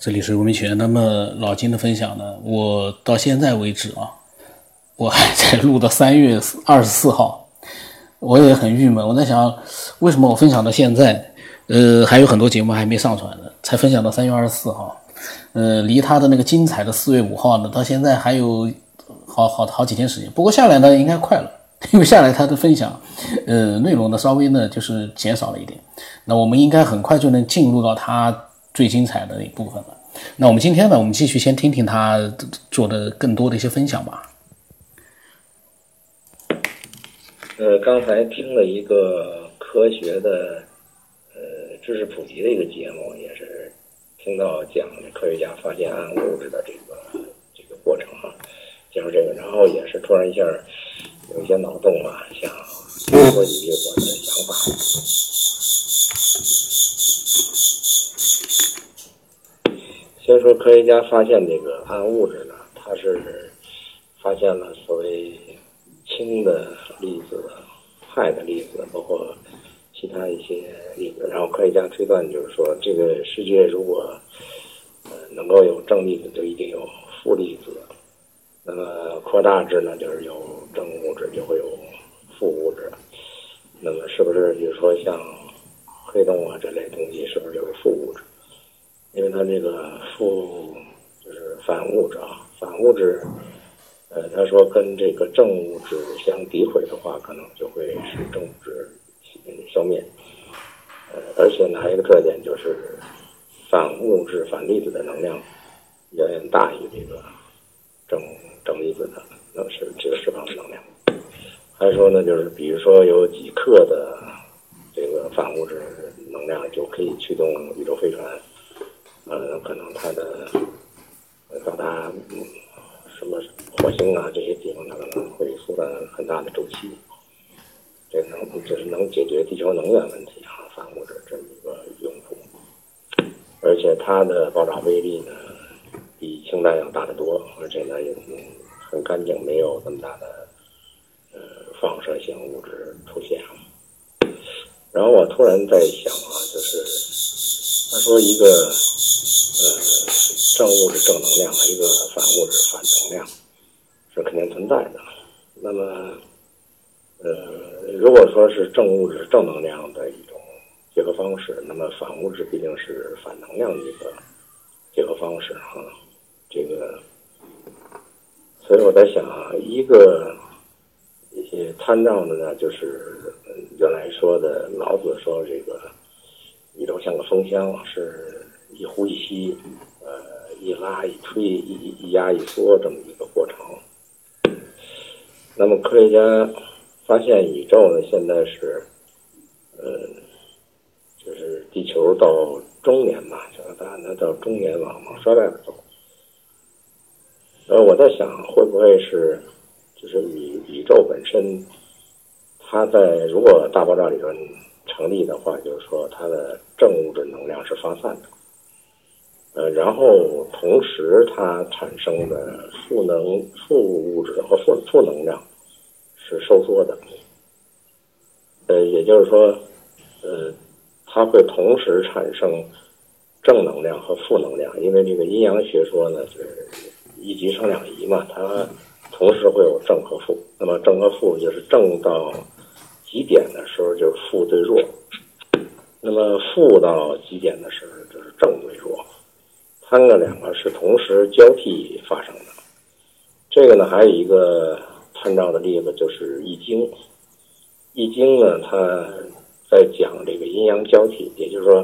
这里是吴明全。那么老金的分享呢，我到现在为止啊，我还在录到三月二十四号，我也很郁闷。我在想，为什么我分享到现在，呃，还有很多节目还没上传呢，才分享到三月二十四号，呃，离他的那个精彩的四月五号呢，到现在还有好好好几天时间。不过下来呢，应该快了，因为下来他的分享，呃，内容呢稍微呢就是减少了一点。那我们应该很快就能进入到他。最精彩的一部分了。那我们今天呢，我们继续先听听他做的更多的一些分享吧。呃，刚才听了一个科学的呃知识普及的一个节目，也是听到讲科学家发现暗物质的这个这个过程哈，讲这个，然后也是突然一下有一些脑洞啊，想说几句我的想法。先说科学家发现这个暗物质呢，它是发现了所谓氢的粒子、氦的粒子，包括其他一些粒子。然后科学家推断就是说，这个世界如果呃能够有正粒子，就一定有负粒子。那么扩大至呢，就是有正物质就会有负物质。那么是不是比如说像黑洞啊这类东西，是不是就是负物质？因为它这个负就是反物质啊，反物质，呃，他说跟这个正物质相诋毁的话，可能就会使正物质消灭。呃，而且呢，还有一个特点就是，反物质、反粒子的能量远远大于这个正正粒子的，能是这个释放的能量。还说呢，就是比如说有几克的这个反物质能量，就可以驱动宇宙飞船。呃，可能它的到达什么火星啊这些地方，它可能会缩短很大的周期，这能就是能解决地球能源问题啊，反物质这么一个用途。而且它的爆炸威力呢，比氢弹要大得多，而且呢也很干净，没有那么大的呃放射性物质出现。然后我突然在想啊，就是他说一个。正物质正能量一个反物质反能量是肯定存在的。那么，呃，如果说是正物质正能量的一种结合方式，那么反物质毕竟是反能量的一个结合方式哈。这个，所以我在想啊，一个一些参照的呢，就是原来说的老子说这个宇宙像个风箱是。一呼一吸，一拉一吹，一一压一缩，这么一个过程。那么科学家发现宇宙呢，现在是，呃，就是地球到中年嘛，就是大家到中年往往衰败走。然后我在想，会不会是，就是宇宇宙本身，它在如果大爆炸理论成立的话，就是说它的正物质能量是发散的。呃，然后同时它产生的负能、负物质和负负能量是收缩的。呃，也就是说，呃，它会同时产生正能量和负能量，因为这个阴阳学说呢，就是一极生两仪嘛，它同时会有正和负。那么正和负就是正到极点的时候就是负对弱，那么负到极点的时候就是正对弱。三个两个是同时交替发生的，这个呢还有一个参照的例子就是《易经》。《易经》呢，它在讲这个阴阳交替，也就是说，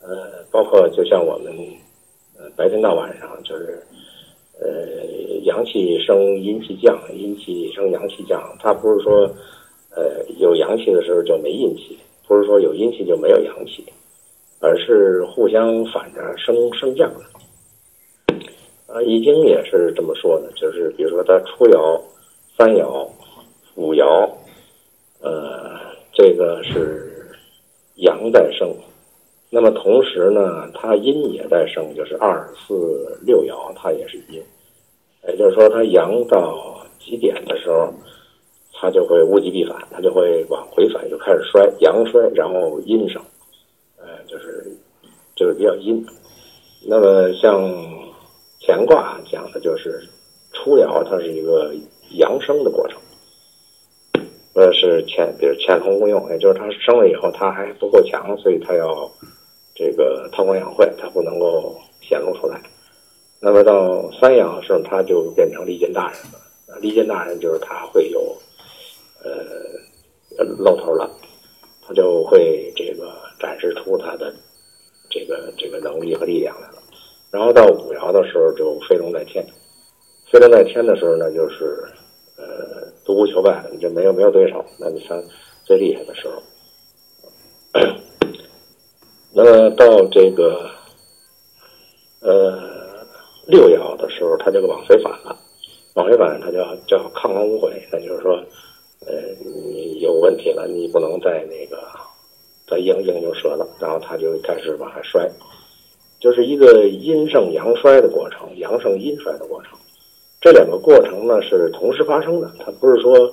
呃，包括就像我们呃白天到晚上，就是呃阳气升阴气降，阴气升阳气降，它不是说呃有阳气的时候就没阴气，不是说有阴气就没有阳气。而是互相反着升升降的，啊，《易经》也是这么说的，就是比如说它初爻、三爻、五爻，呃，这个是阳在升，那么同时呢，它阴也在升，就是二、四、六爻它也是阴，也就是说它阳到极点的时候，它就会物极必反，它就会往回反，就开始衰，阳衰，然后阴升。就是就是比较阴，那么像乾卦讲的就是初爻，它是一个阳生的过程。呃，是乾，比如乾龙勿用，也就是它生了以后，它还不够强，所以它要这个韬光养晦，它不能够显露出来。那么到三爻的时候，它就变成利剑大人了。利剑大人就是他会有呃露头了，他就会这个展示出他的这个这个能力和力量来了。然后到五爻的时候，就飞龙在天。飞龙在天的时候呢，就是呃。独孤求败，你就没有没有对手，那你算最厉害的时候。那么到这个呃六爻的时候，他这个往回返了，往回返，他叫叫亢龙无悔，那就是说，呃，你有问题了，你不能再那个再硬硬就折了，然后他就开始往下摔，就是一个阴盛阳衰的过程，阳盛阴衰的过程。这两个过程呢是同时发生的，它不是说，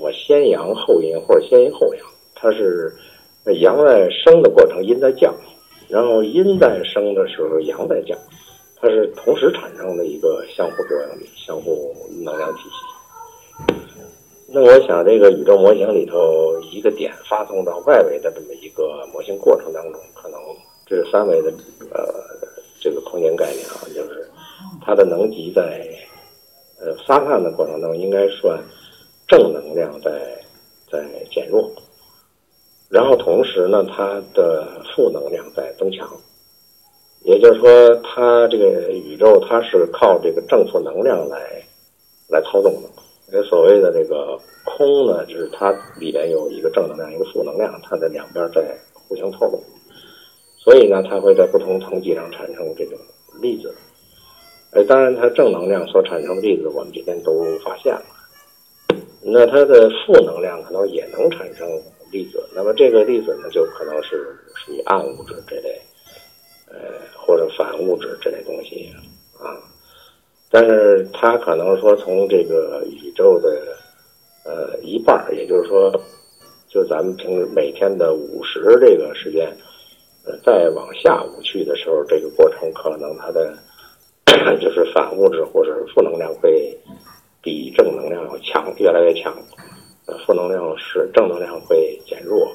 我先阳后阴或者先阴后阳，它是阳在升的过程，阴在降，然后阴在升的时候，阳在降，它是同时产生的一个相互作用力、相互能量体系。那我想，这个宇宙模型里头一个点发送到外围的这么一个模型过程当中，可能这是三维的呃这个空间概念啊，就是它的能级在。呃，发散的过程当中应该算正能量在在减弱，然后同时呢，它的负能量在增强。也就是说，它这个宇宙它是靠这个正负能量来来操纵的。这所谓的这个空呢，就是它里边有一个正能量，一个负能量，它的两边在互相透露，所以呢，它会在不同层级上产生这种粒子。呃，当然，它正能量所产生的粒子，我们这边都发现了。那它的负能量可能也能产生粒子，那么这个粒子呢，就可能是属于暗物质这类，呃，或者反物质这类东西。但是它可能说从这个宇宙的呃一半，也就是说，就咱们平时每天的五十这个时间，呃，再往下午去的时候，这个过程可能它的。就是反物质或者是负能量会比正能量要强，越来越强。呃，负能量是正能量会减弱，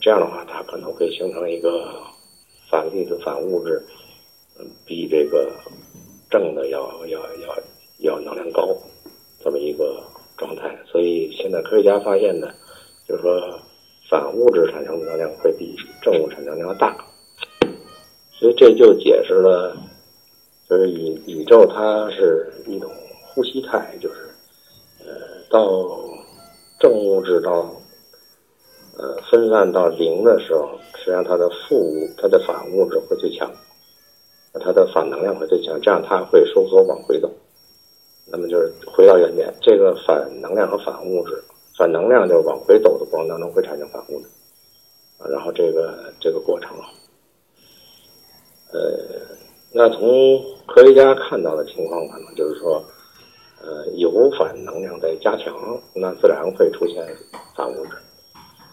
这样的话，它可能会形成一个反粒子、反物质，嗯，比这个正的要要要要能量高这么一个状态。所以现在科学家发现呢，就是说反物质产生的能量会比正物产生能量大，所以这就解释了。就是宇宇宙，它是一种呼吸态，就是，呃，到正物质到，呃，分散到零的时候，实际上它的负物、它的反物质会最强，它的反能量会最强，这样它会收缩往回走，那么就是回到原点。这个反能量和反物质，反能量就是往回走的过程当中会产生反物质，啊，然后这个这个过程，呃。那从科学家看到的情况，可能就是说，呃，有反能量在加强，那自然会出现反物质。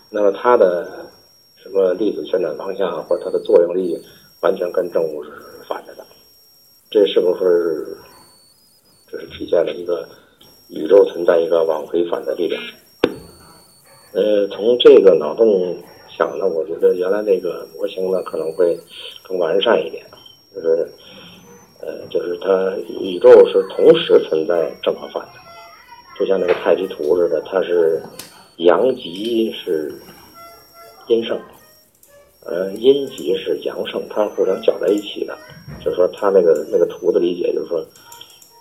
那么它的什么粒子旋转方向或者它的作用力，完全跟正物是反着的。这是不是就是体现了一个宇宙存在一个往回反的力量？呃，从这个脑洞想呢，我觉得原来那个模型呢可能会更完善一点。就是，呃，就是它宇宙是同时存在正和反的，就像那个太极图似的，它是阳极是阴盛，呃，阴极是阳盛，它互相搅在一起的。就是说，它那个那个图的理解，就是说，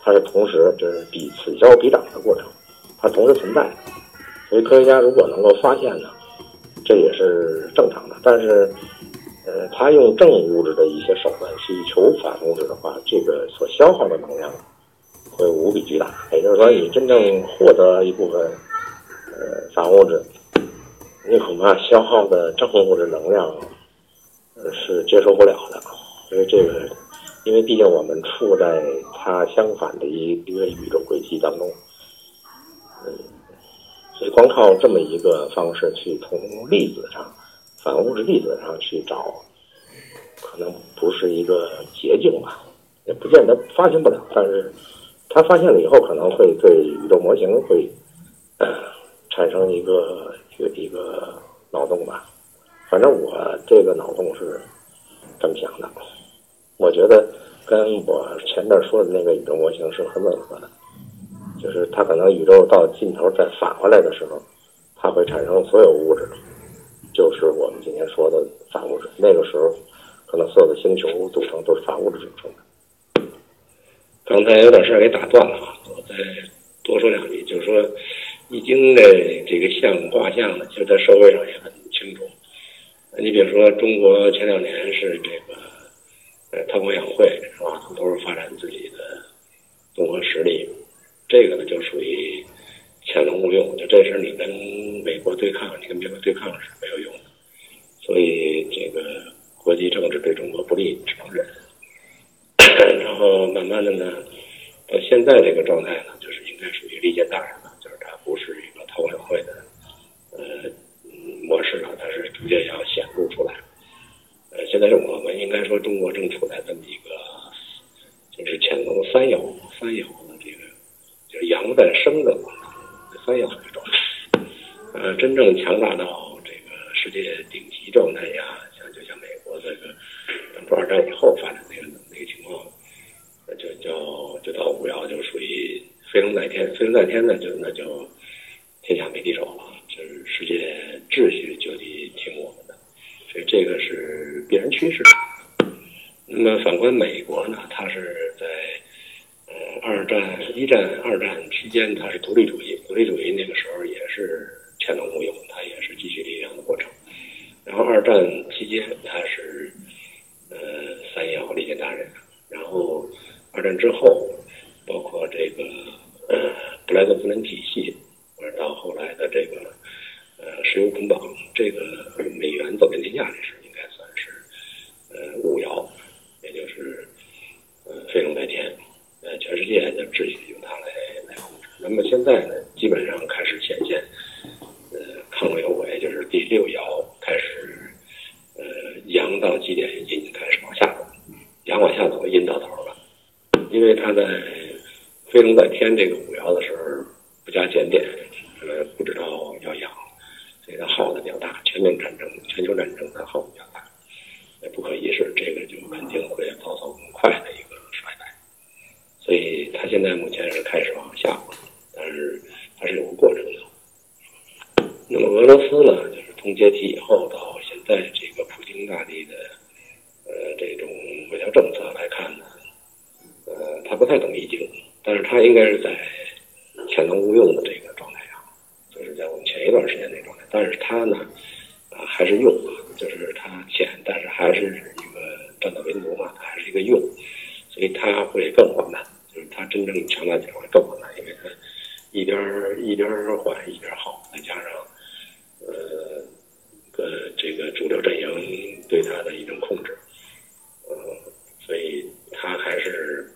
它是同时就是比此消彼长的过程，它同时存在。所以科学家如果能够发现呢，这也是正常的。但是。呃，他用正物质的一些手段去求反物质的话，这个所消耗的能量会无比巨大。也就是说，你真正获得一部分呃反物质，你恐怕消耗的正物质能量是接受不了的。因为这个，因为毕竟我们处在它相反的一一个宇宙轨迹当中，嗯，所以光靠这么一个方式去从粒子上。反物质粒子上去找，可能不是一个捷径吧，也不见得发现不了，但是他发现了以后，可能会对宇宙模型会 产生一个一个一个脑洞吧。反正我这个脑洞是这么想的，我觉得跟我前面说的那个宇宙模型是很吻合的，就是它可能宇宙到尽头再返回来的时候，它会产生所有物质，就是我们今天说的反物质。那个时候，可能所有的星球组成都是反物质组成的。刚才有点事儿给打断了，我再多说两句，就是说《易经》的这个象卦象呢，其实在社会上也很清楚。你比如说，中国前两年是这个呃韬光养晦是吧？都是发展自己的综合实力，这个呢就属于潜龙勿用。就这事你跟美国对抗，你跟美国对抗是没有用的。所以这个国际政治对中国不利，只能忍。然后慢慢的呢，到现在这个状态呢，就是应该属于利剑大人了，就是它不是一个韬光养晦的呃。模式了，逐渐要显露出来。呃，现在是我们应该说中国正处在这么一个，就是乾隆三爻三爻的这个，就是阳在生的嘛三爻这种，呃，真正强大到这个世界顶级状态呀，像就像美国这个等二战以后发展那个那个情况，那就叫就到五爻就属于飞龙在天，飞龙在天呢就那就天下没敌手了。就是世界秩序就得听我们的，所以这个是必然趋势。那么反观美国呢，它是在呃二战、一战、二战期间，它是独立主义，独立主义那个时候也是潜能无用，它也是积蓄力量的过程。然后二战期间，它是呃三爻利剑大人，然后二战之后，包括这个呃布莱顿森林体系。到后来的这个呃石油捆绑，这个美元走遍天下，这是应该算是呃五爻，也就是呃飞龙在天，呃全世界的秩序由它来来控制。那么现在呢，基本上开始显现呃亢龙有为，就是第六爻开始呃阳到极点，阴开始往下走，阳往下走，阴到头了，因为它在飞龙在天这个五爻的时候不加减点。呃，不知道要养，所以它耗的比较大。全面战争、全球战争，它耗的比较大，也不可一世。这个就肯定会遭受很快的一个衰败。所以它现在目前是开始往下滑，但是它是有个过程的。那么俄俄罗斯呢，就是从解体以后到现在这个普京大帝的呃这种外交政策来看呢，呃，他不太懂易经，但是他应该是在潜能勿用的这个状态上。就是在我们前一段时间那状态，但是他呢，啊，还是用，就是他潜，但是还是一个战斗民族嘛，还是一个用，所以他会更缓慢，就是他真正强大起来会更缓慢，因为他一边一边缓一边好，再加上呃，个这个主流阵营对它的一种控制，呃，所以它还是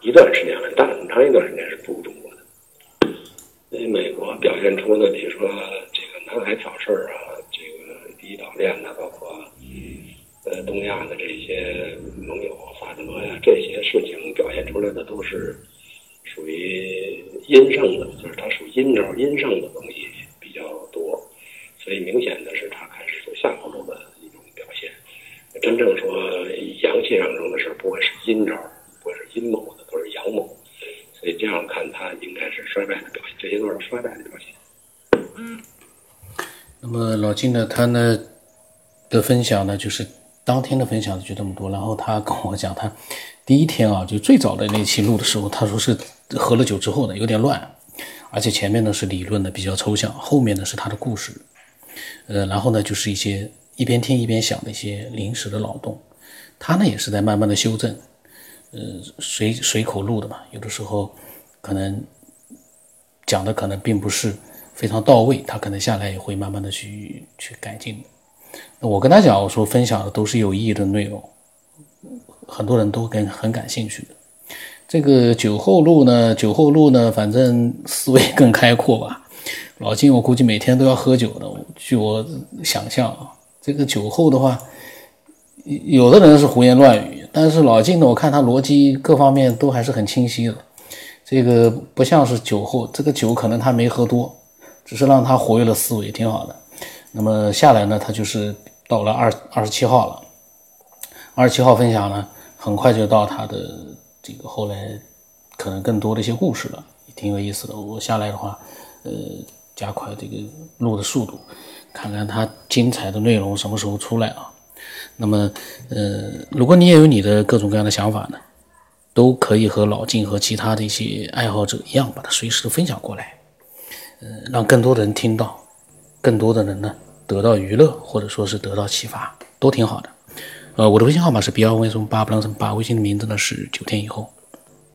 一段时间很大很长一段时间是不如中国的。因为美国表现出的，比如说这个南海挑事儿啊，这个第一岛链呐，包括呃东亚的这些盟友萨德呀，这些事情表现出来的都是属于阴盛的，就是它属阴招阴盛的东西比较多，所以明显的是它开始走下坡路的。真正说阳气上中的事不会是阴招，不会是阴谋的，都是阳谋。所以这样看，它应该是衰败的表现，这些都是衰败的表现。嗯。那么老金呢，他呢的分享呢，就是当天的分享就这么多。然后他跟我讲，他第一天啊，就最早的那期录的时候，他说是喝了酒之后呢，有点乱，而且前面呢是理论的比较抽象，后面呢是他的故事。呃，然后呢就是一些一边听一边想那些临时的脑洞。他呢也是在慢慢的修正。呃，随随口录的嘛，有的时候可能讲的可能并不是非常到位，他可能下来也会慢慢的去去改进的。我跟他讲，我说分享的都是有意义的内容，很多人都跟很感兴趣的。这个酒后录呢，酒后录呢，反正思维更开阔吧。老金，我估计每天都要喝酒的，据我想象啊，这个酒后的话。有的人是胡言乱语，但是老金呢，我看他逻辑各方面都还是很清晰的。这个不像是酒后，这个酒可能他没喝多，只是让他活跃了思维，挺好的。那么下来呢，他就是到了二二十七号了。二十七号分享呢，很快就到他的这个后来可能更多的一些故事了，挺有意思的。我下来的话，呃，加快这个录的速度，看看他精彩的内容什么时候出来啊？那么，呃，如果你也有你的各种各样的想法呢？都可以和老晋和其他的一些爱好者一样，把它随时的分享过来，呃，让更多的人听到，更多的人呢得到娱乐或者说是得到启发，都挺好的。呃，我的微信号码是 B 二 V 什八不 l 什么八，微信的名字呢是九天以后。